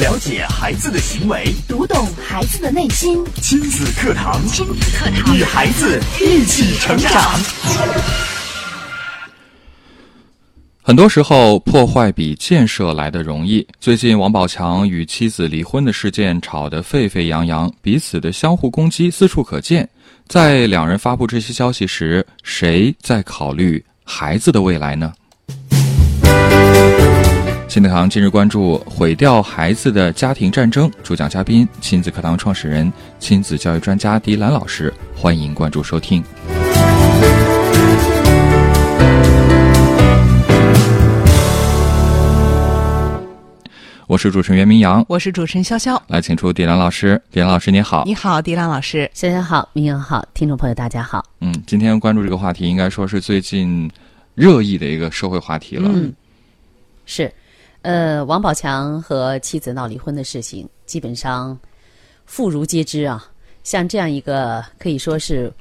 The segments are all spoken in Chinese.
了解孩子的行为，读懂孩子的内心。亲子课堂，亲子课堂，与孩子一起成长。很多时候，破坏比建设来的容易。最近，王宝强与妻子离婚的事件吵得沸沸扬扬，彼此的相互攻击四处可见。在两人发布这些消息时，谁在考虑孩子的未来呢？亲子堂今日关注毁掉孩子的家庭战争，主讲嘉宾亲子课堂创始人、亲子教育专家狄兰老师，欢迎关注收听。我是主持人袁明阳，我是主持人潇潇，来请出狄兰老师。狄兰老师，你好！你好，狄兰老师。潇潇好，明阳好，听众朋友大家好。嗯，今天关注这个话题，应该说是最近热议的一个社会话题了。嗯，是，呃，王宝强和妻子闹离婚的事情，基本上妇孺皆知啊。像这样一个可以说是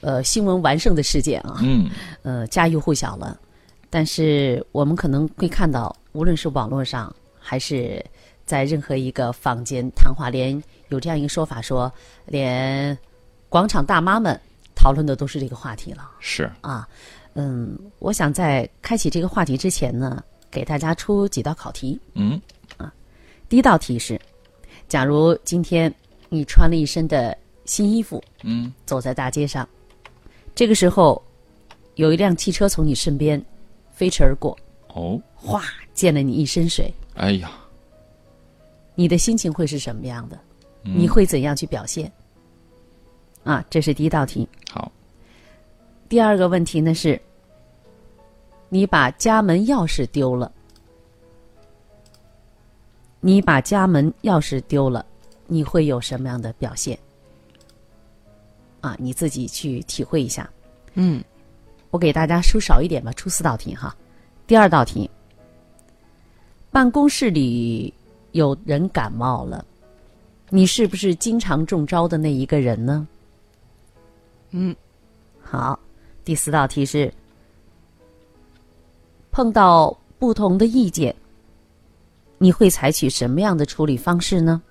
呃新闻完胜的事件啊，嗯，呃家喻户晓了。但是我们可能会看到，无论是网络上。还是在任何一个坊间谈话，连有这样一个说法，说连广场大妈们讨论的都是这个话题了。是啊，嗯，我想在开启这个话题之前呢，给大家出几道考题。嗯，啊，第一道题是：假如今天你穿了一身的新衣服，嗯，走在大街上，这个时候有一辆汽车从你身边飞驰而过，哦，哗，溅了你一身水。哎呀，你的心情会是什么样的？嗯你会怎样去表现？啊，这是第一道题。好，第二个问题呢是，你把家门钥匙丢了，你把家门钥匙丢了，你会有什么样的表现？啊，你自己去体会一下。嗯，我给大家出少一点吧，出四道题哈。第二道题，办公室里有人感冒了，你是不是经常中招的那一个人呢？嗯，好。第四道题是，碰到不同的意见，你会采取什么样的处理方式呢？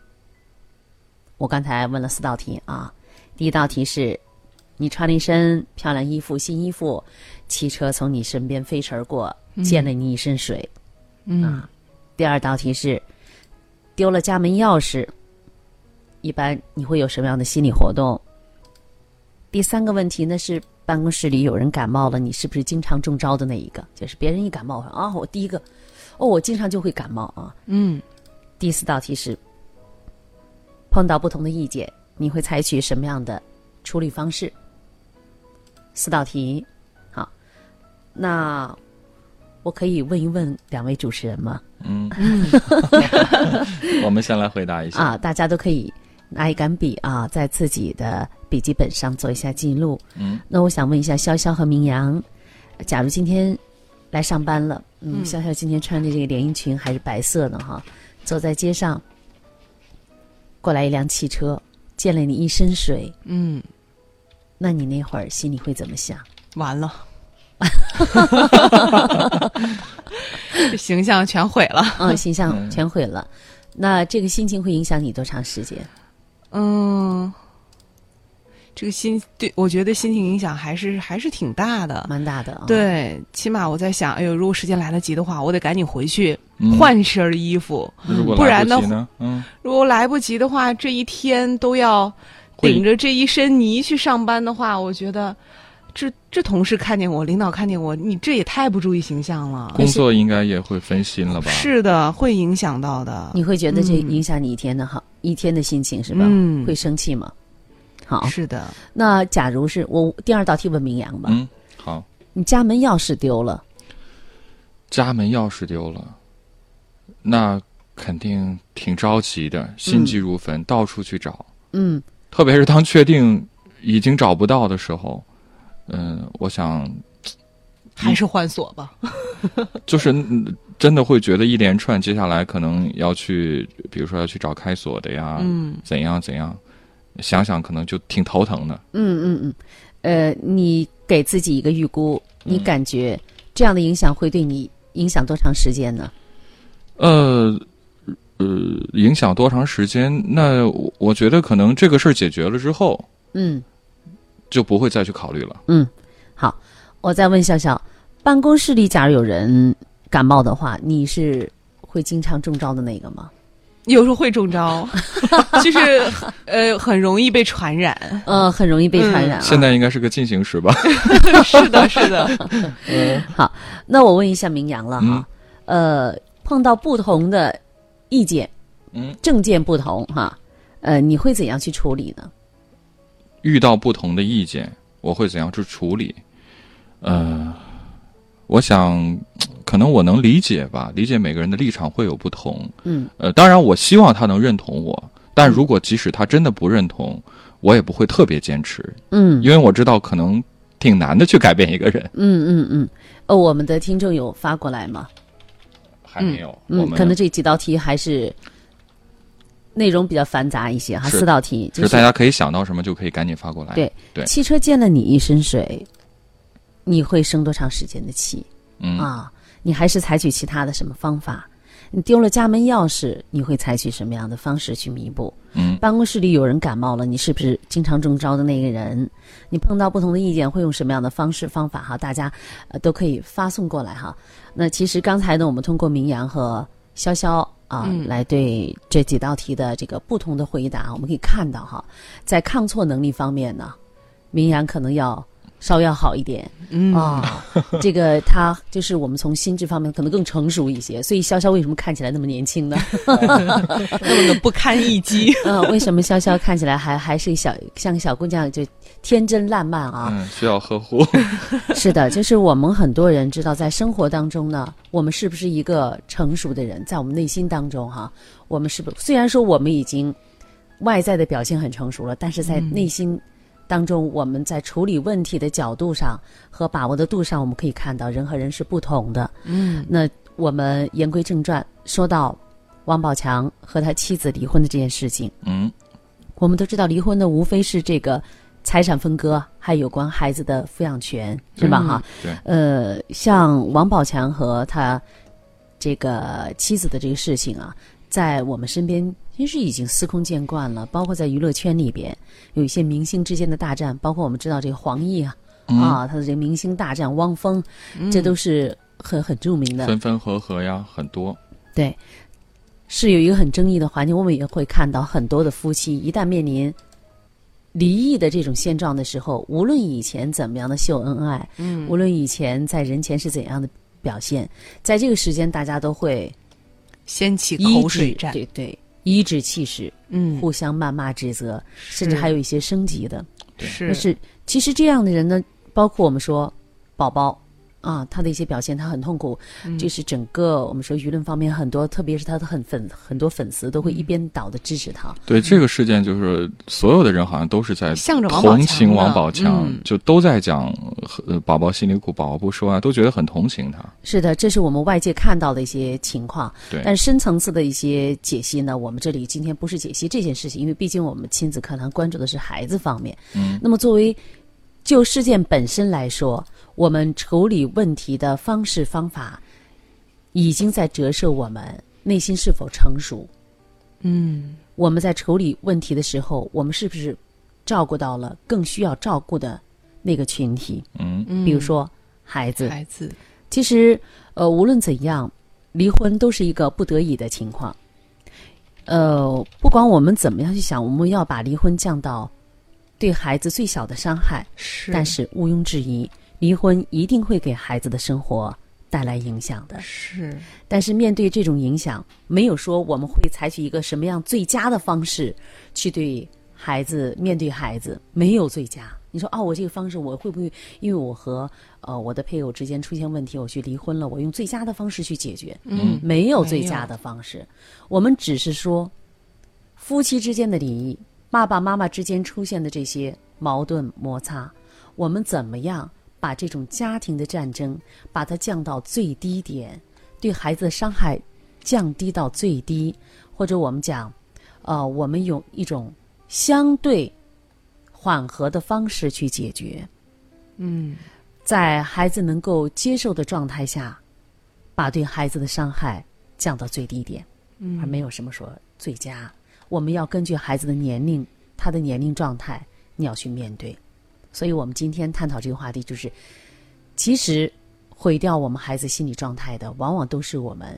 我刚才问了四道题啊，第一道题是，你穿了一身漂亮衣服，新衣服，汽车从你身边飞驰而过，溅了你一身水。嗯，第二道题是，丢了家门钥匙，一般你会有什么样的心理活动？第三个问题呢是，办公室里有人感冒了，你是不是经常中招的那一个？就是别人一感冒啊，我第一个，哦，我经常就会感冒啊。嗯，第四道题是，碰到不同的意见，你会采取什么样的处理方式？四道题，好，那我可以问一问两位主持人吗？嗯，我们先来回答一下啊，大家都可以拿一杆笔啊，在自己的笔记本上做一下记录。嗯，那我想问一下潇潇和明阳，假如今天来上班了，嗯，潇潇今天穿的这个连衣裙还是白色的哈，走在街上，过来一辆汽车，溅了你一身水，嗯，那你那会儿心里会怎么想？完了，形象全毁了。嗯，形象全毁了。那这个心情会影响你多长时间？嗯，这个心对我觉得心情影响还是还是挺大的。蛮大的啊、对，起码我在想，哎呦，如果时间来得及的话，我得赶紧回去嗯换身衣服。如果不然的？嗯，如果来不及的话，这一天都要顶着这一身泥去上班的话，我觉得这这同事看见我，领导看见我，你这也太不注意形象了。工作应该也会分心了吧？是的，会影响到的。你会觉得这嗯影响你一天的好、一天的心情是吧？嗯会生气吗？好，是的，那假如是我第二道题问明阳吧，嗯，好，你家门钥匙丢了，家门钥匙丢了，那肯定挺着急的，心急如焚，到处去找。嗯，特别是当确定已经找不到的时候，嗯，我想 还是换锁吧。就是嗯真的会觉得一连串，接下来可能要去，比如说要去找开锁的呀，嗯。怎样怎样，想想可能就挺头疼的。嗯嗯嗯，呃，你给自己一个预估，你嗯感觉这样的影响会对你影响多长时间呢？呃，呃影响多长时间？那我我觉得可能这个事儿解决了之后，嗯就不会再去考虑了。嗯，好，我再问笑笑，办公室里假如有人感冒的话，你是会经常中招的那个吗？有时候会中招，就是呃很容易被传染。呃，很容易被传染啊。现在应该是个进行时吧？是的，是的。嗯好，那我问一下明阳了哈，呃，碰到不同的意见，嗯，政见不同哈，呃，你会怎样去处理呢？遇到不同的意见，我会怎样去处理？呃，我想，可能我能理解吧，理解每个人的立场会有不同。嗯，呃，当然，我希望他能认同我，但如果即使他真的不认同，我也不会特别坚持，嗯因为我知道可能挺难的去改变一个人。嗯嗯嗯，呃，我们的听众有发过来吗？还没有，我嗯，们可能这几道题还是内容比较繁杂一些哈，四道题就是大家可以想到什么就可以赶紧发过来。对对汽车溅了你一身水，你会生多长时间的气？嗯啊，你还是采取其他的什么方法？你丢了家门钥匙，你会采取什么样的方式去弥补？嗯办公室里有人感冒了，你是不是经常中招的那个人？你碰到不同的意见会用什么样的方式方法？哈，大家呃都可以发送过来哈。那其实刚才呢，我们通过明阳和潇潇啊、嗯来对这几道题的这个不同的回答，我们可以看到哈，在抗挫能力方面呢，明阳可能要稍要好一点。嗯啊、这个他就是我们从心智方面可能更成熟一些，所以潇潇为什么看起来那么年轻呢？那么的不堪一击。嗯、为什么潇潇看起来还 还是小像个小姑娘，就天真烂漫啊？嗯，需要呵护。是的，就是我们很多人知道，在生活当中呢，我们是不是一个成熟的人，在我们内心当中哈，我们是不是虽然说我们已经外在的表现很成熟了，但是在内心当中，我们在处理问题的角度上和把握的度上，我们可以看到人和人是不同的。嗯。那我们言归正传，说到王宝强和他妻子离婚的这件事情，嗯。我们都知道，离婚的无非是这个财产分割，还有关孩子的抚养权，是吧？哈，对，呃，像王宝强和他这个妻子的这个事情啊，在我们身边其实已经司空见惯了，包括在娱乐圈里边，有一些明星之间的大战，包括我们知道这个黄奕啊，嗯啊，他的这个明星大战，汪峰，这都是很很著名的。分分合合呀，很多。对，是有一个很争议的环境。我们也会看到很多的夫妻一旦面临离异的这种现状的时候，无论以前怎么样的秀恩爱，嗯无论以前在人前是怎样的表现，在这个时间大家都会掀起口水战。对对，颐指气使，嗯，互相谩骂指责，甚至还有一些升级的。是但是其实这样的人呢，包括我们说宝宝啊，他的一些表现他很痛苦，嗯就是整个我们说舆论方面很多，特别是他的很粉很多粉丝都会一边倒的支持他。对这个事件，就是所有的人好像都是在向着王宝强同情王宝强，嗯就都在讲呃宝宝心里苦，宝宝不说啊，都觉得很同情他。是的，这是我们外界看到的一些情况。对，但深层次的一些解析呢，我们这里今天不是解析这件事情，因为毕竟我们亲子课堂关注的是孩子方面。嗯，那么作为就事件本身来说，我们处理问题的方式方法，已经在折射我们内心是否成熟。嗯我们在处理问题的时候，我们是不是照顾到了更需要照顾的那个群体？嗯嗯，比如说孩子，孩子，其实，呃，无论怎样，离婚都是一个不得已的情况。呃，不管我们怎么样去想，我们要把离婚降到对孩子最小的伤害，是，但是毋庸置疑，离婚一定会给孩子的生活带来影响的。是但是面对这种影响，没有说我们会采取一个什么样最佳的方式去对孩子面对孩子，没有最佳。你说啊，我这个方式我会不会因为我和呃我的配偶之间出现问题，我去离婚了，我用最佳的方式去解决？嗯没有最佳的方式，我们只是说夫妻之间的离异，爸爸妈妈之间出现的这些矛盾摩擦，我们怎么样把这种家庭的战争把它降到最低点，对孩子的伤害降低到最低，或者我们讲，呃，我们用一种相对缓和的方式去解决，嗯在孩子能够接受的状态下，把对孩子的伤害降到最低点。而没有什么说最佳。我们要根据孩子的年龄、他的年龄状态，你要去面对。所以我们今天探讨这个话题，就是其实毁掉我们孩子心理状态的，往往都是我们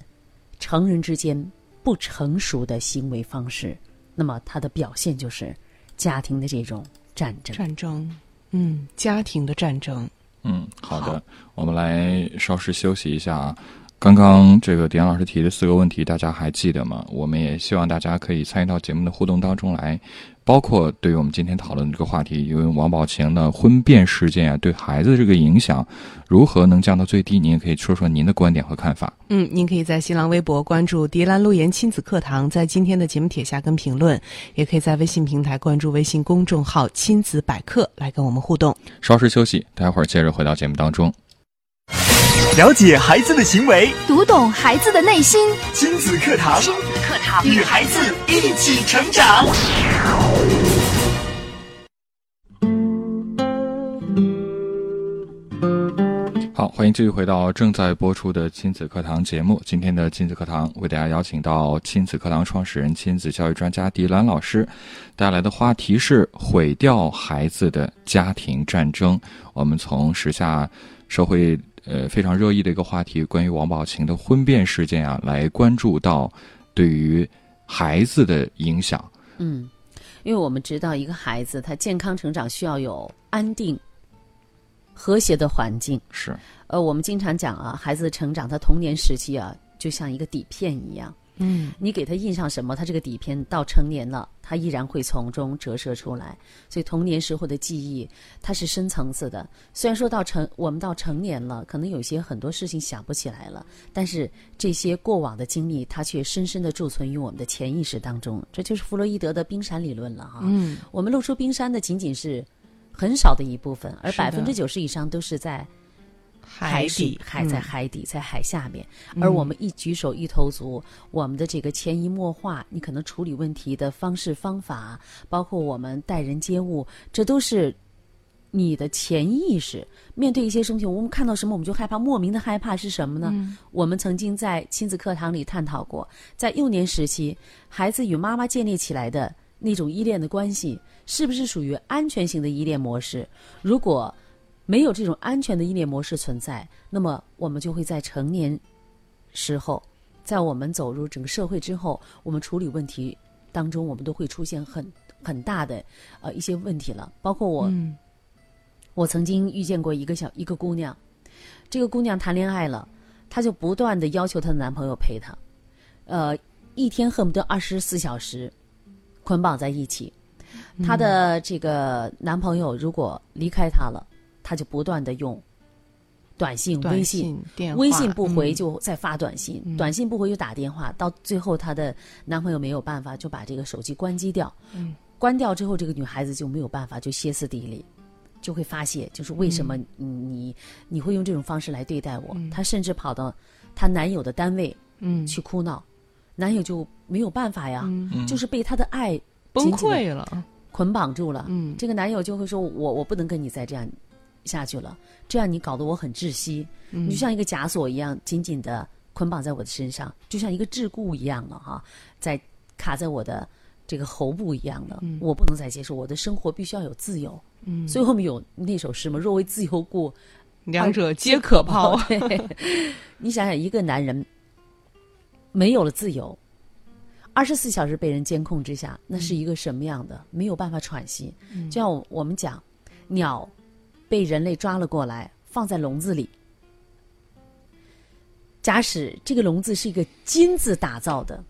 成人之间不成熟的行为方式。那么它的表现就是家庭的这种战争。战争，嗯，家庭的战争。嗯，好的，我们来稍事休息一下啊。刚刚这个迪安老师提的四个问题，大家还记得吗？我们也希望大家可以参与到节目的互动当中来，包括对于我们今天讨论这个话题，因为王宝强的婚变事件啊，对孩子这个影响如何能降到最低？您也可以说说您的观点和看法。嗯，您可以在新浪微博关注“迪兰路言亲子课堂”，在今天的节目帖下跟评论，也可以在微信平台关注微信公众号“亲子百科”来跟我们互动。稍事休息，待会儿接着回到节目当中。了解孩子的行为，读懂孩子的内心。亲子课堂，亲子课堂，与孩子一起成长。好，欢迎继续回到正在播出的亲子课堂节目。今天的亲子课堂为大家邀请到亲子课堂创始人、亲子教育专家迪兰老师带来的话题是毁掉孩子的家庭战争。我们从时下社会呃非常热议的一个话题，关于王宝琴的婚变事件啊，来关注到对于孩子的影响。嗯，因为我们知道，一个孩子他健康成长需要有安定、和谐的环境。是，呃，我们经常讲啊，孩子的成长，他童年时期啊，就像一个底片一样。嗯，你给他印上什么，他这个底片到成年了，他依然会从中折射出来。所以童年时候的记忆，它是深层次的。虽然说到成，我们到成年了，可能有些很多事情想不起来了，但是这些过往的经历，它却深深的贮存于我们的潜意识当中。这就是弗洛伊德的冰山理论了哈。嗯，我们露出冰山的仅仅是很少的一部分，而百分之九十以上都是在海底还在嗯海底，在海下面。而我们一举手一投足，我们的这个潜移默化，你可能处理问题的方式方法，包括我们待人接物，这都是你的潜意识。面对一些事情，我们看到什么我们就害怕，莫名的害怕是什么呢？我们曾经在亲子课堂里探讨过，在幼年时期，孩子与妈妈建立起来的那种依恋的关系，是不是属于安全型的依恋模式？如果没有这种安全的依恋模式存在，那么我们就会在成年时候，在我们走入整个社会之后，我们处理问题当中，我们都会出现很很大的呃一些问题了。包括我，嗯我曾经遇见过一个小一个姑娘，这个姑娘谈恋爱了，她就不断的要求她的男朋友陪她，呃，一天恨不得二十四小时捆绑在一起。她的这个男朋友如果离开她了，她就不断的用短信、短微信信、电话，微信不回嗯就再发短信，短信不回就打电话，到最后她的男朋友没有办法，就把这个手机关机掉。嗯关掉之后，这个女孩子就没有办法，就歇斯底里，就会发泄，就是为什么你你你会用这种方式来对待我？她甚至跑到她男友的单位嗯去哭闹，男友就没有办法呀，嗯就是被她的爱崩溃了。捆绑住了。嗯这个男友就会说：“我我不能跟你再这样下去了，这样你搞得我很窒息，嗯你就像一个枷锁一样紧紧的捆绑在我的身上，就像一个桎梏一样了哈，在卡在我的这个喉部一样了。我不能再接受，我的生活必须要有自由。嗯，所以后面有那首诗嘛：“若为自由故，两者皆可抛。对，你想想，一个男人没有了自由，二十四小时被人监控之下，那是一个什么样的？没有办法喘息。就像我我们讲，鸟被人类抓了过来，放在笼子里。假使这个笼子是一个金子打造的，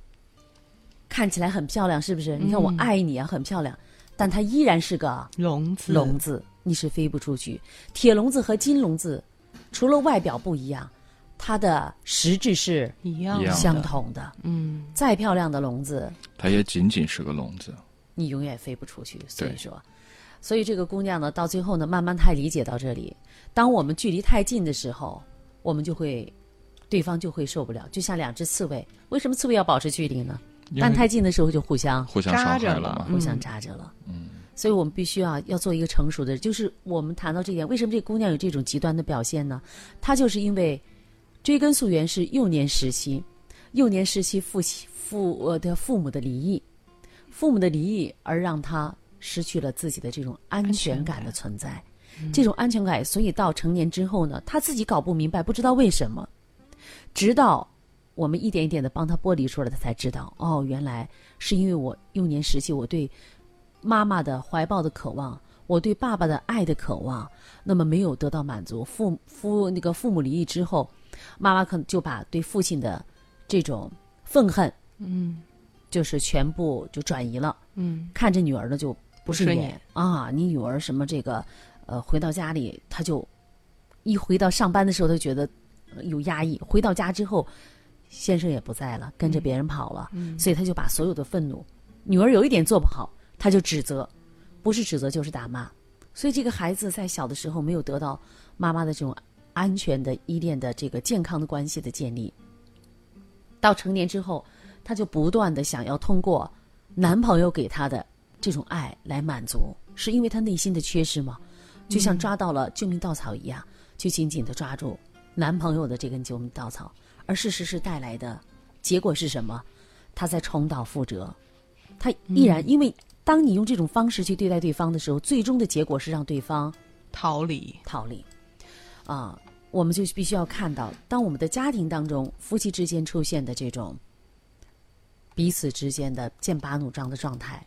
看起来很漂亮，是不是？你看我爱你啊，很漂亮，但它依然是个笼子，笼子，你是飞不出去。铁笼子和金笼子，除了外表不一样，它的实质是一样的相同的。嗯再漂亮的笼子，它也仅仅是个笼子。你永远飞不出去。所以说，所以这个姑娘呢，到最后呢，慢慢她也理解到这里。当我们距离太近的时候，我们就会，对方就会受不了。就像两只刺猬，为什么刺猬要保持距离呢？但太近的时候就互相互相伤害扎着了。互相扎着了。嗯，所以我们必须要要做一个成熟的人。就是我们谈到这点，为什么这姑娘有这种极端的表现呢？她就是因为追根溯源是幼年时期，幼年时期父亲父我的父母的离异，父母的离异而让他失去了自己的这种安全感的存在，这种安全感，所以到成年之后呢，他自己搞不明白，不知道为什么，直到我们一点一点的帮他剥离出来，他才知道，哦，原来是因为我幼年时期我对妈妈的怀抱的渴望，我对爸爸的爱的渴望，那么没有得到满足，父父那个父母离异之后，妈妈可能就把对父亲的这种愤恨，嗯。就是全部就转移了。嗯。看着女儿呢就不顺眼。啊，你女儿什么这个，呃，回到家里她就一回到上班的时候，他觉得呃有压抑，回到家之后，先生也不在了，跟着别人跑了，所以她就把所有的愤怒，女儿有一点做不好，她就指责，不是指责就是打骂，所以这个孩子在小的时候没有得到妈妈的这种安全的依恋的这个健康的关系的建立，到成年之后，她就不断的想要通过男朋友给她的这种爱来满足，是因为他内心的缺失吗？就像抓到了救命稻草一样，就紧紧的抓住男朋友的这根救命稻草，而事实是带来的结果是什么？他在重蹈覆辙，他依然、因为当你用这种方式去对待对方的时候，最终的结果是让对方逃离，逃离。啊，我们就必须要看到，当我们的家庭当中夫妻之间出现的这种彼此之间的剑拔弩张的状态，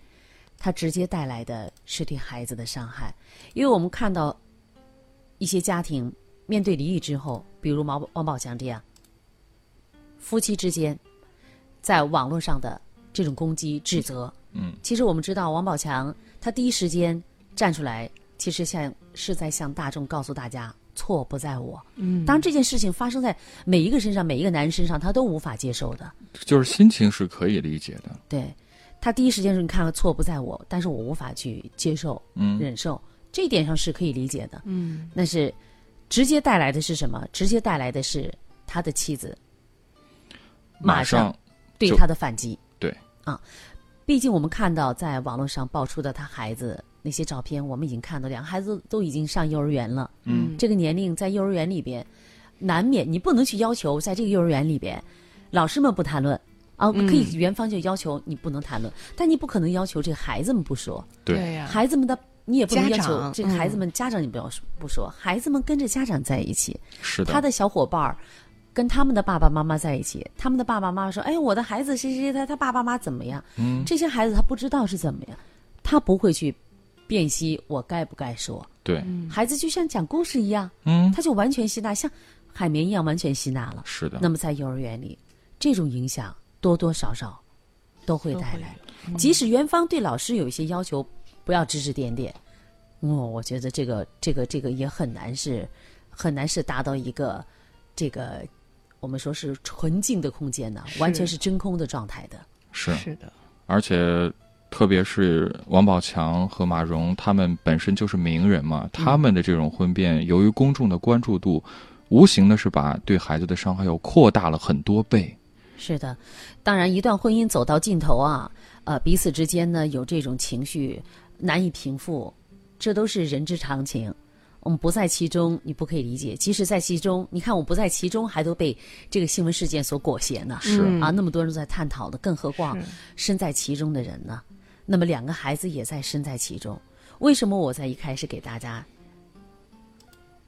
它直接带来的是对孩子的伤害。因为我们看到一些家庭面对离异之后，比如毛王宝强这样，夫妻之间在网络上的这种攻击、指责，嗯，其实我们知道，王宝强他第一时间站出来，其实像是在向大众告诉大家，错不在我。嗯，当这件事情发生在每一个身上，每一个男人身上，他都无法接受的。就是心情是可以理解的。对他第一时间说：“你看了错不在我，但是我无法去接受、嗯，忍受。”这一点上是可以理解的。嗯但是直接带来的是什么？直接带来的是他的妻子马上对他的反击。对啊，毕竟我们看到在网络上爆出的他孩子那些照片，我们已经看到两个孩子都已经上幼儿园了。嗯，这个年龄在幼儿园里边，难免你不能去要求在这个幼儿园里边，老师们不谈论。啊，可以，园方就要求你不能谈论，但你不可能要求这个孩子们不说，对。呀，孩子们的你也不能要求这个孩子嗯们家长你不要说不说，孩子们跟着家长在一起，是的，他的小伙伴儿跟他们的爸爸妈妈在一起，他们的爸爸妈妈说：“哎，我的孩子谁谁谁他他爸爸妈妈怎么样？”嗯，这些孩子他不知道是怎么样，他不会去辨析我该不该说。对，孩子就像讲故事一样，嗯，他就完全吸纳，像海绵一样完全吸纳了。是的，那么在幼儿园里，这种影响多多少少都会带来。即使园方对老师有一些要求，不要指指点点，哦，我觉得这个这个这个也很难是很难是达到一个这个我们说是纯净的空间的，完全是真空的状态的。是，是的，而且特别是王宝强和马蓉，他们本身就是名人嘛，他们的这种婚变，由于公众的关注度，无形的是把对孩子的伤害又扩大了很多倍。是的，当然，一段婚姻走到尽头啊，呃，彼此之间呢有这种情绪难以平复，这都是人之常情。我们不在其中，你不可以理解；即使在其中，你看我不在其中，还都被这个新闻事件所裹挟呢。是嗯啊，那么多人都在探讨的，更何况身在其中的人呢？那么两个孩子也在身在其中。为什么我在一开始给大家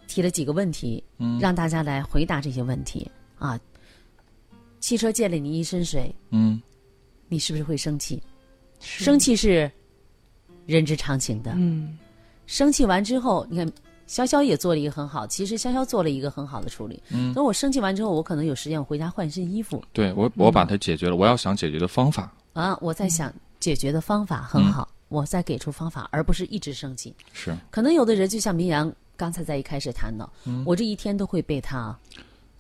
提了几个问题，嗯让大家来回答这些问题啊？汽车溅了你一身水，嗯，你是不是会生气？生气是人之常情的。嗯。生气完之后，你看潇潇也做了一个很好，其实潇潇做了一个很好的处理。嗯。等我生气完之后，我可能有时间我回家换身衣服。对我我把它解决了，我要想解决的方法。啊，我在想解决的方法很好，我再给出方法，而不是一直生气。是，可能有的人就像明阳刚才在一开始谈到，嗯。我这一天都会被他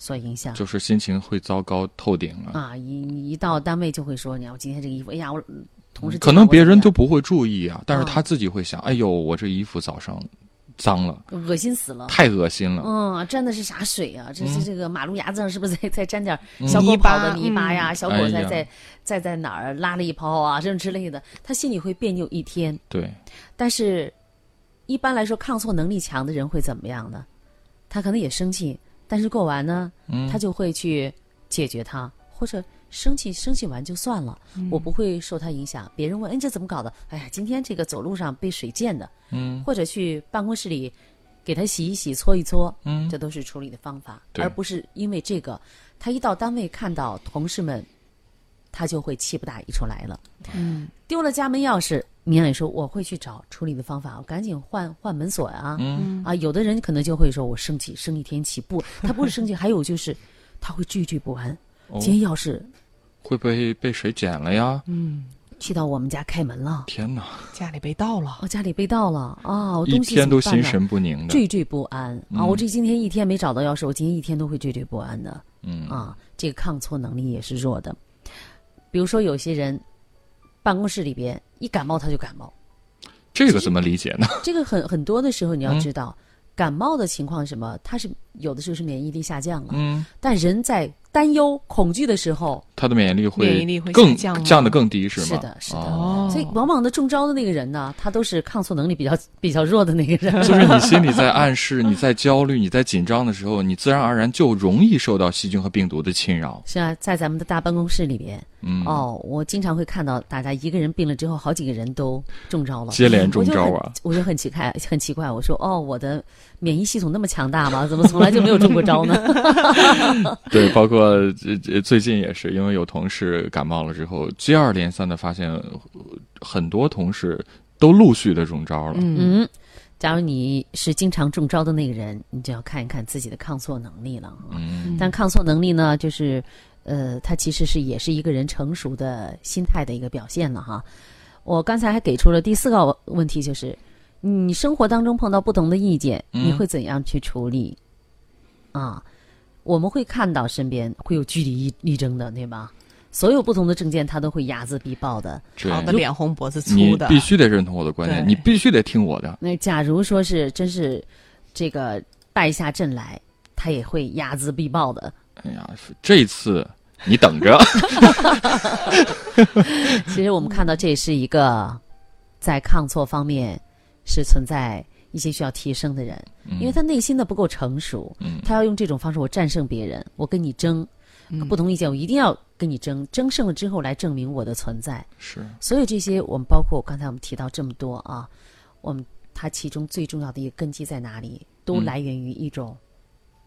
所影响。就是心情会糟糕透顶了。啊，一一到单位就会说，你看我今天这个衣服，哎呀，我嗯同事可能别人就都不会注意啊，但是啊他自己会想：哎呦，我这衣服早上脏了，恶心死了。太恶心了。嗯，沾的是啥水啊？这是嗯这个马路牙子上是不是 再再沾点嗯小狗泥巴跑的泥巴呀？嗯小狗在在在在哪儿拉了一泡啊？这种之类的，他心里会别扭一天。对，但是，一般来说，抗挫能力强的人会怎么样呢？他可能也生气，但是过完呢，嗯，他就会去解决它，或者生气生气完就算了，我不会受他影响。别人问，哎，这怎么搞的？哎呀，今天这个走路上被水溅的，嗯。或者去办公室里给他洗一洗、搓一搓，嗯。这都是处理的方法，而不是因为这个，他一到单位看到同事们，他就会气不打一处来了。嗯，丢了家门钥匙，明磊说我会去找处理的方法，我赶紧换换门锁啊。嗯啊，有的人可能就会说我生气，生一天气不，他不是生气，还有就是他会惴惴不安。哦今天钥匙会不会被谁捡了呀？嗯，去到我们家开门了，天哪，家里被盗了，哦家里被盗了啊，我一东西天都心神不宁的。惴惴不安啊！嗯我这今天一天没找到钥匙，我今天一天都会惴惴不安的嗯啊。这个抗挫能力也是弱的。比如说有些人，办公室里边一感冒他就感冒，这个怎么理解呢？这个很很多的时候你要嗯知道，感冒的情况是什么？它是有的时候是免疫力下降了，嗯，但人在担忧、恐惧的时候，他的免疫力会免疫力会更降降的更低，是吗？是的是的哦所以往往的中招的那个人呢，他都是抗挫能力比较 比较弱的那个人。就是你心里在暗示，你在焦虑，你在紧张的时候，你自然而然就容易受到细菌和病毒的侵扰。是啊，在咱们的大办公室里边，嗯，哦，我经常会看到大家一个人病了之后，好几个人都中招了，接连中招啊我就很！我就很奇怪，很奇怪，我说哦，我的免疫系统那么强大吗？怎么从来就没有中过招呢？对，包括最近也是，因为有同事感冒了之后，接二连三的发现，呃很多同事都陆续的中招了。嗯嗯，假如你是经常中招的那个人，你就要看一看自己的抗挫能力了啊。嗯但抗挫能力呢，就是呃，它其实是也是一个人成熟的心态的一个表现了哈。我刚才还给出了第四个问题，就是你生活当中碰到不同的意见，嗯你会怎样去处理？啊，我们会看到身边会有据理力争的，对吧？所有不同的证件，他都会睚眦必报的。对吵得脸红脖子粗的，必须得认同我的观点，你必须得听我的。那假如说是真是这个败下阵来，他也会睚眦必报的。哎呀，这次你等着。其实我们看到这也是一个在抗挫方面是存在一些需要提升的人，因为他内心的不够成熟，嗯他要用这种方式我战胜别人，我跟你争，嗯不同意见我一定要跟你争，争胜了之后来证明我的存在。是，所以这些，我们包括刚才我们提到这么多啊，我们它其中最重要的一个根基在哪里？都嗯来源于一种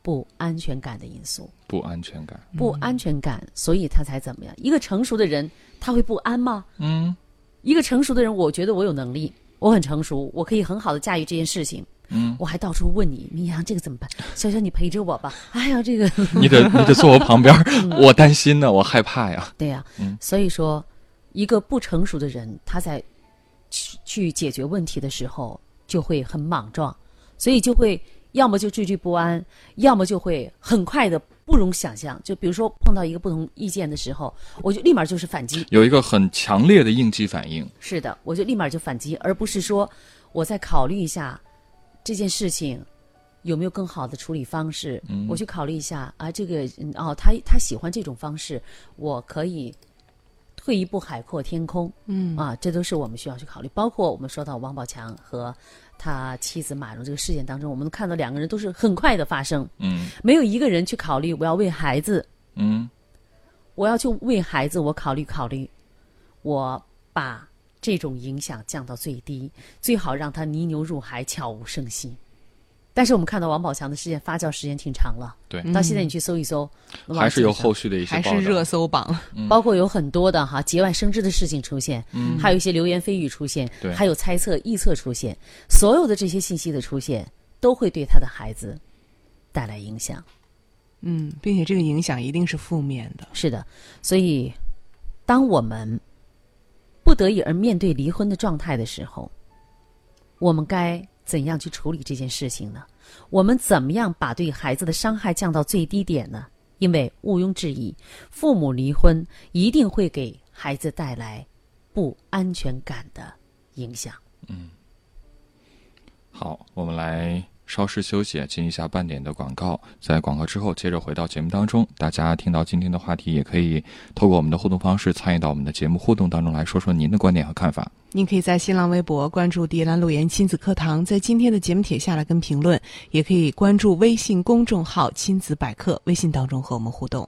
不安全感的因素。不安全感。不安全感，所以他才怎么样？一个成熟的人，他会不安吗？嗯一个成熟的人，我觉得我有能力，我很成熟，我可以很好的驾驭这件事情。嗯，我还到处问你，明阳这个怎么办？潇潇你陪着我吧。哎呀，这个你得你得坐我旁边，我担心呢，我害怕呀。对呀、嗯所以说，一个不成熟的人，他在去去解决问题的时候就会很莽撞，所以就会要么就惴惴不安，要么就会很快的不容想象。就比如说碰到一个不同意见的时候，我就立马就是反击。有一个很强烈的应激反应。是的，我就立马就反击，而不是说我再考虑一下这件事情有没有更好的处理方式。嗯我去考虑一下啊，这个嗯哦，他他喜欢这种方式，我可以退一步海阔天空。嗯啊，这都是我们需要去考虑。包括我们说到王宝强和他妻子马蓉这个事件当中，我们看到两个人都是很快的发生，嗯。没有一个人去考虑我要为孩子。嗯。我要去为孩子，我考虑考虑，我把这种影响降到最低，最好让他泥牛入海，悄无声息。但是我们看到王宝强的事件发酵时间挺长了，对，到现在你去搜一搜，还是有后续的一些。还是热搜榜，包括有很多的哈节外生枝的事情出现，嗯。还有一些流言蜚语出现，对。还有猜测、臆测出现，所有的这些信息的出现，都会对他的孩子带来影响。嗯，并且这个影响一定是负面的。是的，所以当我们不得已而面对离婚的状态的时候，我们该怎样去处理这件事情呢？我们怎么样把对孩子的伤害降到最低点呢？因为毋庸置疑，父母离婚一定会给孩子带来不安全感的影响。嗯好，我们来稍事休息，进一下半点的广告。在广告之后，接着回到节目当中。大家听到今天的话题，也可以透过我们的互动方式参与到我们的节目互动当中来说说您的观点和看法。您可以在新浪微博关注“迪兰路言亲子课堂”，在今天的节目帖下来跟评论，也可以关注微信公众号“亲子百科”，微信当中和我们互动。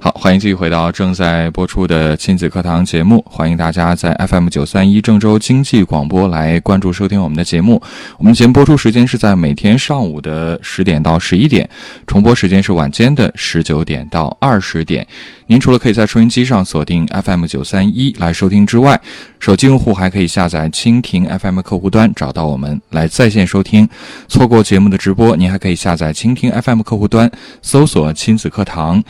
好，欢迎继续回到正在播出的亲子课堂节目。欢迎大家在 FM 九三一郑州经济广播来关注收听我们的节目。我们节目播出时间是在每天上午的十点到十一点，重播时间是晚间的十九点到二十点。您除了可以在收音机上锁定 FM 九三一来收听之外，手机用户还可以下载蜻蜓 FM 客户端找到我们来在线收听。错过节目的直播，您还可以下载蜻蜓 FM 客户端搜索“亲子课堂”。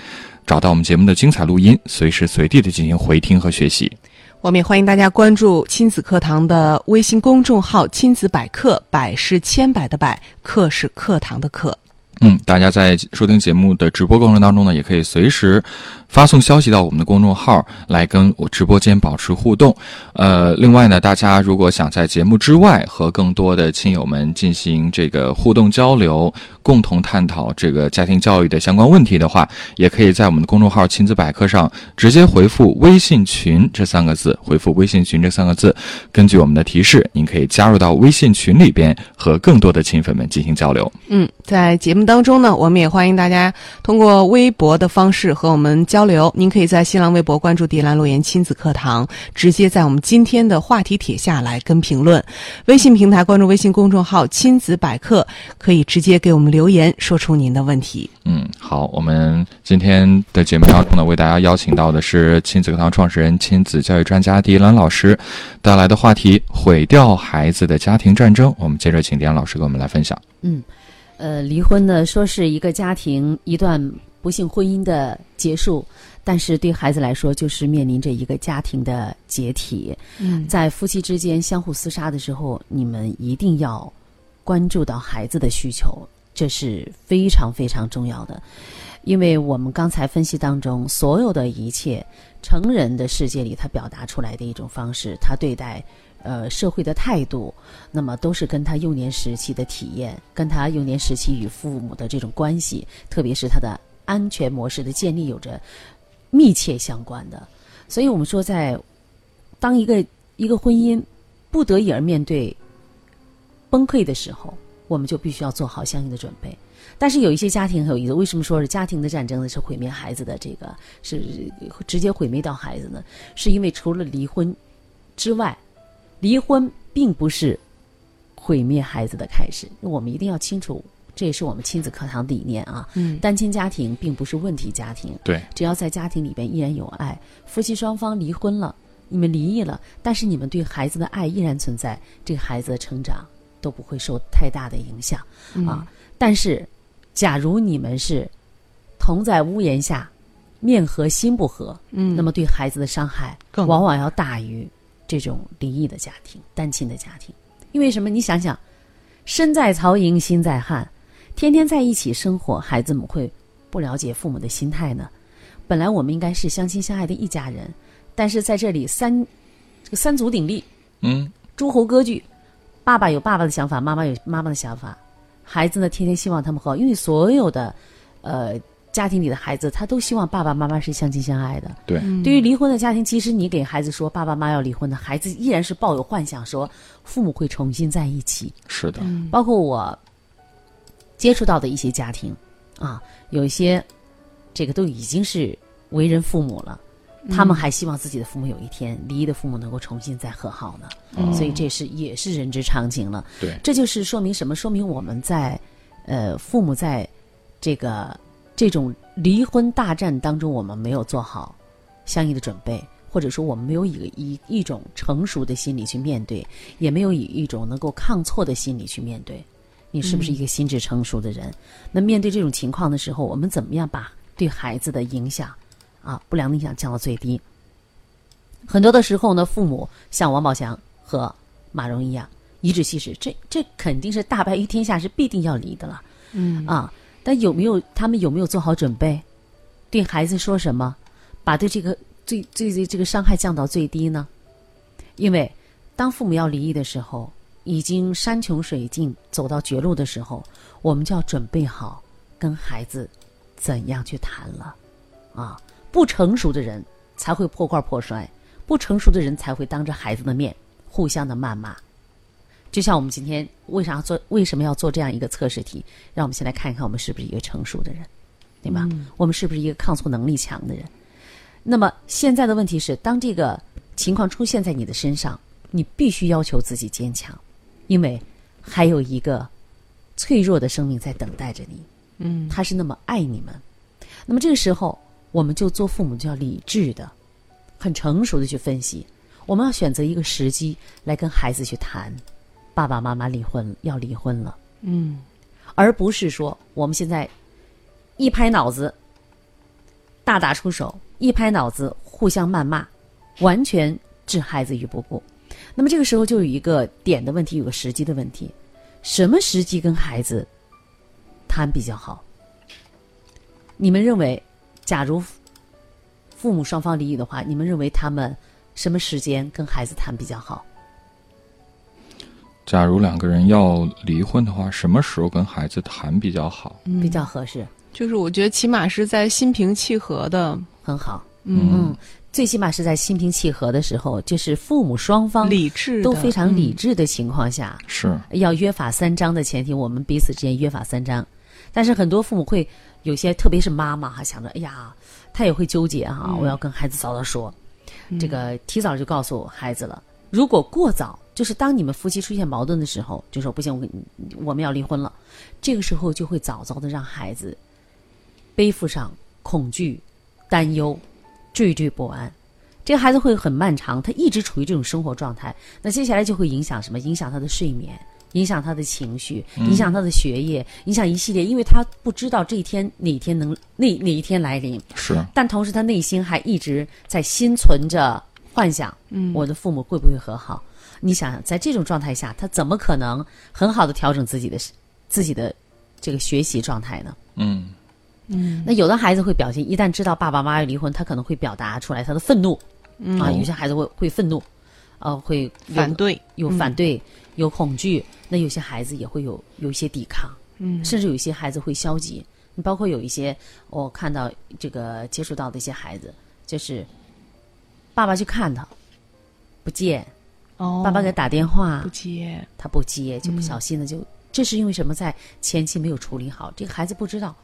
找到我们节目的精彩录音，随时随地的进行回听和学习。我们也欢迎大家关注亲子课堂的微信公众号“亲子百科”，百是千百的百，课是课堂的课。嗯，大家在收听节目的直播过程当中呢，也可以随时发送消息到我们的公众号来跟我直播间保持互动。呃，另外呢，大家如果想在节目之外和更多的亲友们进行这个互动交流，共同探讨这个家庭教育的相关问题的话，也可以在我们的公众号“亲子百科”上直接回复“微信群”这三个字，回复“微信群”这三个字，根据我们的提示，您可以加入到微信群里边，和更多的亲粉们进行交流。嗯，在节目当中呢，我们也欢迎大家通过微博的方式和我们交流。您可以在新浪微博关注“迪兰路言亲子课堂”，直接在我们今天的话题帖下来跟评论。微信平台关注微信公众号“亲子百科”，可以直接给我们留言，说出您的问题。嗯，好，我们今天的节目当中呢，为大家邀请到的是亲子课堂创始人、亲子教育专家迪兰老师带来的话题：毁掉孩子的家庭战争。我们接着请迪兰老师给我们来分享。嗯，呃，离婚呢，说是一个家庭一段不幸婚姻的结束，但是对孩子来说，就是面临着一个家庭的解体。嗯在夫妻之间相互厮杀的时候，你们一定要关注到孩子的需求，这是非常非常重要的。因为我们刚才分析当中，所有的一切，成人的世界里他表达出来的一种方式，他对待呃社会的态度，那么都是跟他幼年时期的体验，跟他幼年时期与父母的这种关系，特别是他的安全模式的建立有着密切相关的。所以我们说在，当一个一个婚姻不得已而面对崩溃的时候，我们就必须要做好相应的准备。但是有一些家庭很有意思，为什么说是家庭的战争呢？是毁灭孩子的这个是直接毁灭到孩子呢？是因为除了离婚之外，离婚并不是毁灭孩子的开始。我们一定要清楚，这也是我们亲子课堂理念啊。嗯单亲家庭并不是问题家庭，对，只要在家庭里边依然有爱，夫妻双方离婚了，你们离异了，但是你们对孩子的爱依然存在，这个孩子的成长都不会受太大的影响、啊。但是，假如你们是同在屋檐下，面和心不和，嗯那么对孩子的伤害往往要大于这种离异的家庭、单亲的家庭。因为什么？你想想，身在曹营心在汉，天天在一起生活，孩子们会不了解父母的心态呢？本来我们应该是相亲相爱的一家人，但是在这里三这个三足鼎立，嗯，诸侯割据，爸爸有爸爸的想法，妈妈有妈妈的想法，孩子呢天天希望他们和好，因为所有的呃家庭里的孩子，他都希望爸爸妈妈是相亲相爱的。对，对于离婚的家庭，即使你给孩子说爸爸妈妈要离婚的，孩子依然是抱有幻想，说父母会重新在一起。是的，包括我接触到的一些家庭啊，有一些这个都已经是为人父母了，他们还希望自己的父母有一天离异的父母能够重新再和好呢。所以这是也是人之常情了。对，这就是说明什么？说明我们在呃父母在这个这种离婚大战当中，我们没有做好相应的准备，或者说我们没有以以一种成熟的心理去面对，也没有以一种能够抗挫的心理去面对。你是不是一个心智成熟的人？那面对这种情况的时候，我们怎么样把对孩子的影响啊不良的影响降到最低？很多的时候呢，父母像王宝强和马蓉一样颐指气使，这这肯定是大白于天下，是必定要离的了。嗯啊，但有没有他们有没有做好准备？对孩子说什么？把对这个最最最这个伤害降到最低呢？因为当父母要离异的时候，已经山穷水尽，走到绝路的时候，我们就要准备好跟孩子怎样去谈了。啊，不成熟的人才会破罐破摔，不成熟的人才会当着孩子的面互相的谩骂。就像我们今天为啥做为什么要做这样一个测试题？让我们先来看一看我们是不是一个成熟的人，对吧？我们是不是一个抗挫能力强的人？那么现在的问题是，当这个情况出现在你的身上，你必须要求自己坚强，因为还有一个脆弱的生命在等待着你。嗯，他是那么爱你们。那么这个时候，我们就做父母就要理智的、很成熟的去分析。我们要选择一个时机来跟孩子去谈，爸爸妈妈离婚要离婚了，嗯，而不是说我们现在一拍脑子大打出手，一拍脑子互相谩骂，完全置孩子于不顾。那么这个时候就有一个点的问题，有个时机的问题，什么时机跟孩子谈比较好？你们认为，假如父母双方离异的话，你们认为他们什么时间跟孩子谈比较好？假如两个人要离婚的话，什么时候跟孩子谈比较好？比较合适？就是我觉得起码是在心平气和的，很好。嗯，嗯，最起码是在心平气和的时候，就是父母双方理智都非常理嗯智的情况下，是，要约法三章的前提，我们彼此之间约法三章。但是很多父母会有些，特别是妈妈哈，想着哎呀，她也会纠结哈，我要跟孩子早早说，这个提早就告诉孩子了。如果过早，就是当你们夫妻出现矛盾的时候，就说不行，我我们要离婚了，这个时候就会早早的让孩子背负上恐惧、担忧、惴惴不安。这个孩子会很漫长，他一直处于这种生活状态，那接下来就会影响什么？影响他的睡眠，影响他的情绪，影响他的学业，影响一系列，因为他不知道这一天哪一天能哪哪一天来临，是，但同时他内心还一直在心存着幻想，嗯，我的父母会不会和好？你想想，在这种状态下，他怎么可能很好的调整自己的自己的这个学习状态呢？嗯，那有的孩子会表现，一旦知道爸爸妈妈要离婚，他可能会表达出来他的愤怒，啊，有些孩子会会愤怒，呃，会反对，有反对，有恐惧。那有些孩子也会有有一些抵抗，嗯，甚至有一些孩子会消极。你包括有一些我看到这个接触到的一些孩子，就是爸爸去看他，不接，哦，爸爸给他打电话不，接，他不接，就不小心的就，这是因为什么？在前期没有处理好，这个孩子不知道，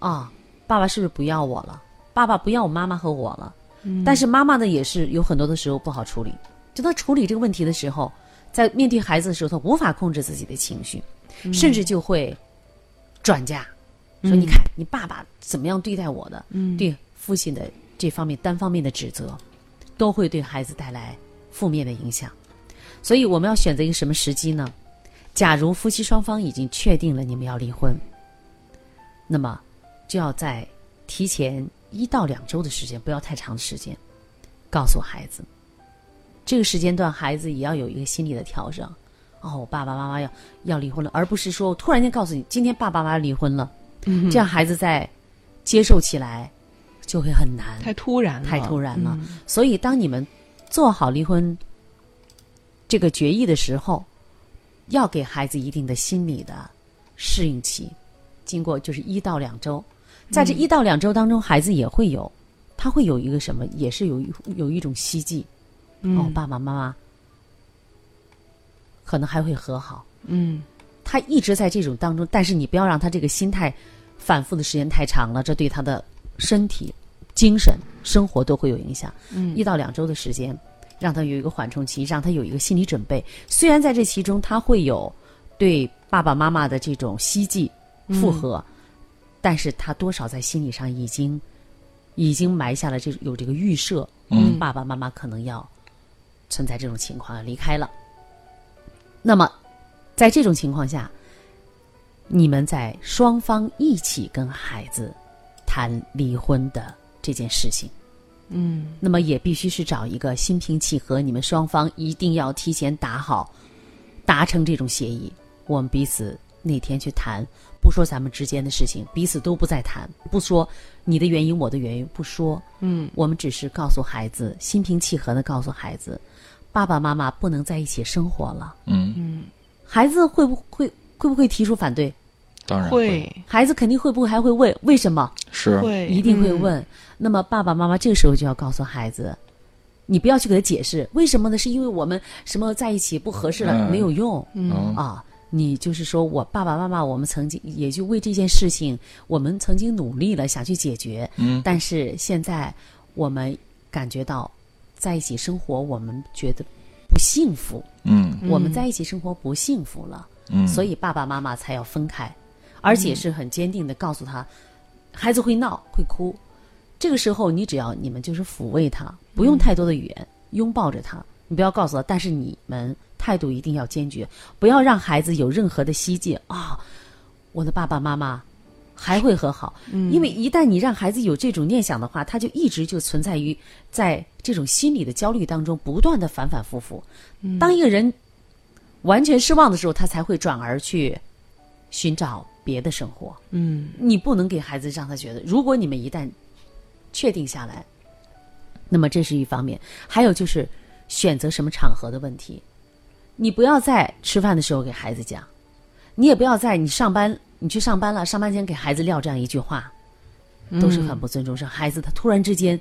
啊，爸爸是不是不要我了？爸爸不要我妈妈和我了。但是妈妈呢，也是有很多的时候不好处理。就他处理这个问题的时候，在面对孩子的时候，他无法控制自己的情绪，甚至就会转嫁，说你看你爸爸怎么样对待我的，对父亲的这方面单方面的指责，都会对孩子带来负面的影响。所以我们要选择一个什么时机呢？假如夫妻双方已经确定了你们要离婚，那么就要在提前一到两周的时间，不要太长的时间，告诉孩子。这个时间段，孩子也要有一个心理的调整。哦，我爸爸妈妈要要离婚了，而不是说突然间告诉你，今天爸爸妈妈离婚了，嗯这样孩子在接受起来就会很难。太突然了，太突然了。嗯所以，当你们做好离婚这个决议的时候，要给孩子一定的心理的适应期，经过就是一到两周，在这一到两周当中，孩子也会有，他会有一个什么，也是有一有一种希冀，嗯哦，爸爸妈妈可能还会和好。嗯他一直在这种当中，但是你不要让他这个心态反复的时间太长了，这对他的身体、精神、生活都会有影响。嗯一到两周的时间，让他有一个缓冲期，让他有一个心理准备。虽然在这其中他会有对爸爸妈妈的这种希冀、附和，但是他多少在心理上已经已经埋下了这有这个预设，嗯爸爸妈妈可能要存在这种情况要离开了。那么，在这种情况下，你们在双方一起跟孩子谈离婚的这件事情。嗯那么也必须是找一个心平气和，你们双方一定要提前打好，达成这种协议。我们彼此那天去谈，不说咱们之间的事情，彼此都不再谈，不说你的原因我的原因，不说，嗯，我们只是告诉孩子，心平气和的告诉孩子，爸爸妈妈不能在一起生活了。嗯，孩子会不会会不会提出反对？当然会孩子肯定会不会还会问为什么？是会一定会嗯问。那么爸爸妈妈这个时候就要告诉孩子，你不要去给他解释为什么呢？是因为我们什么在一起不合适了，嗯没有用。嗯啊，你就是说我爸爸妈妈，我们曾经也就为这件事情，我们曾经努力了，想去解决。嗯但是现在我们感觉到在一起生活，我们觉得不幸福。嗯我们在一起生活不幸福了，嗯，所以爸爸妈妈才要分开，而且是很坚定的告诉他，孩子会闹会哭，这个时候你只要你们就是抚慰他，不用太多的语言，拥抱着他，你不要告诉他，但是你们态度一定要坚决，不要让孩子有任何的希冀啊，我的爸爸妈妈。还会和好，因为一旦你让孩子有这种念想的话，他就一直就存在于在这种心理的焦虑当中，不断的反反复复。当一个人完全失望的时候，他才会转而去寻找别的生活。嗯你不能给孩子让他觉得，如果你们一旦确定下来，那么这是一方面，还有就是选择什么场合的问题。你不要在吃饭的时候给孩子讲，你也不要在你上班，你去上班了，上班前给孩子撂这样一句话，都是很不尊重。是孩子他突然之间，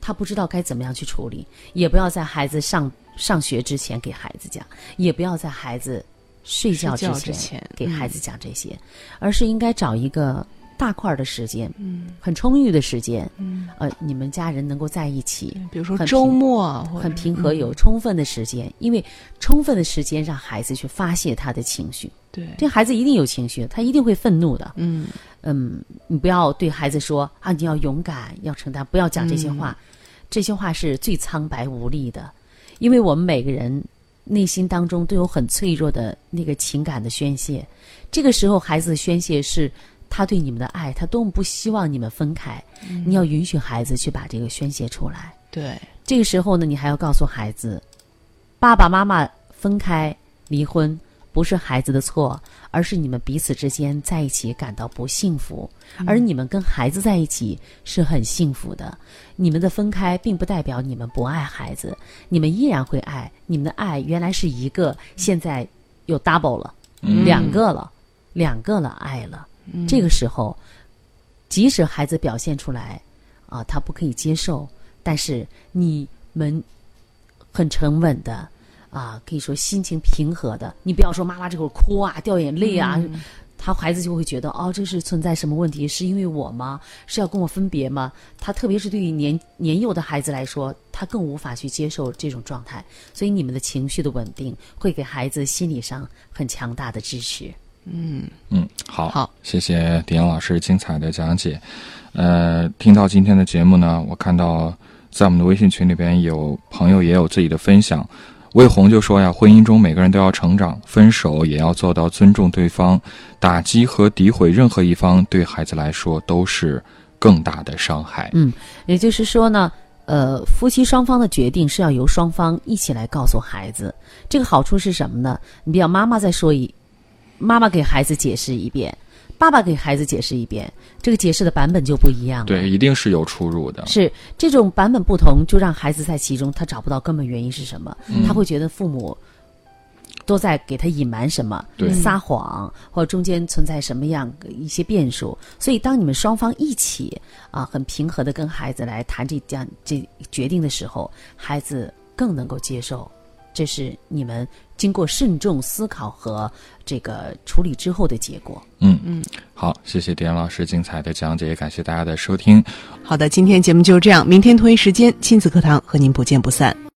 他不知道该怎么样去处理，也不要在孩子上上学之前给孩子讲，也不要在孩子睡觉之前给孩子讲这些，而是应该找一个大块儿的时间，嗯，很充裕的时间，嗯，呃，你们家人能够在一起，比如说很周末很平和，有充分的时间，因为充分的时间让孩子去发泄他的情绪。对，这孩子一定有情绪，他一定会愤怒的。嗯。嗯，你不要对孩子说啊，你要勇敢，要承担，不要讲这些话，这些话是最苍白无力的，因为我们每个人内心当中都有很脆弱的那个情感的宣泄，这个时候孩子的宣泄是他对你们的爱，他多么不希望你们分开，你要允许孩子去把这个宣泄出来。对，这个时候呢，你还要告诉孩子，爸爸妈妈分开离婚不是孩子的错，而是你们彼此之间在一起感到不幸福，而你们跟孩子在一起是很幸福的。你们的分开并不代表你们不爱孩子，你们依然会爱。你们的爱原来是一个，现在有 double 了，嗯两个了，两个了，爱了。这个时候，即使孩子表现出来啊，他不可以接受，但是你们很沉稳的啊，可以说心情平和的，你不要说妈妈这会儿哭啊、掉眼泪啊，他孩子就会觉得哦，这是存在什么问题？是因为我吗？是要跟我分别吗？他特别是对于年年幼的孩子来说，他更无法去接受这种状态，所以你们的情绪的稳定会给孩子心理上很强大的支持。嗯嗯，好，好，谢谢迪安老师精彩的讲解。呃，听到今天的节目呢，我看到在我们的微信群里边有朋友也有自己的分享。魏红就说呀，婚姻中每个人都要成长，分手也要做到尊重对方，打击和诋毁任何一方对孩子来说都是更大的伤害。嗯，也就是说呢，呃，夫妻双方的决定是要由双方一起来告诉孩子。这个好处是什么呢？你比方妈妈再说一，妈妈给孩子解释一遍，爸爸给孩子解释一遍，这个解释的版本就不一样了。对，一定是有出入的。是这种版本不同，就让孩子在其中他找不到根本原因是什么，他会觉得父母都在给他隐瞒什么对，撒谎，或者中间存在什么样一些变数。所以，当你们双方一起啊很平和的跟孩子来谈这样这决定的时候，孩子更能够接受。这是你们经过慎重思考和这个处理之后的结果。嗯嗯，好，谢谢迪安老师精彩的讲解，也感谢大家的收听。好的，今天节目就是这样，明天同一时间亲子课堂和您不见不散。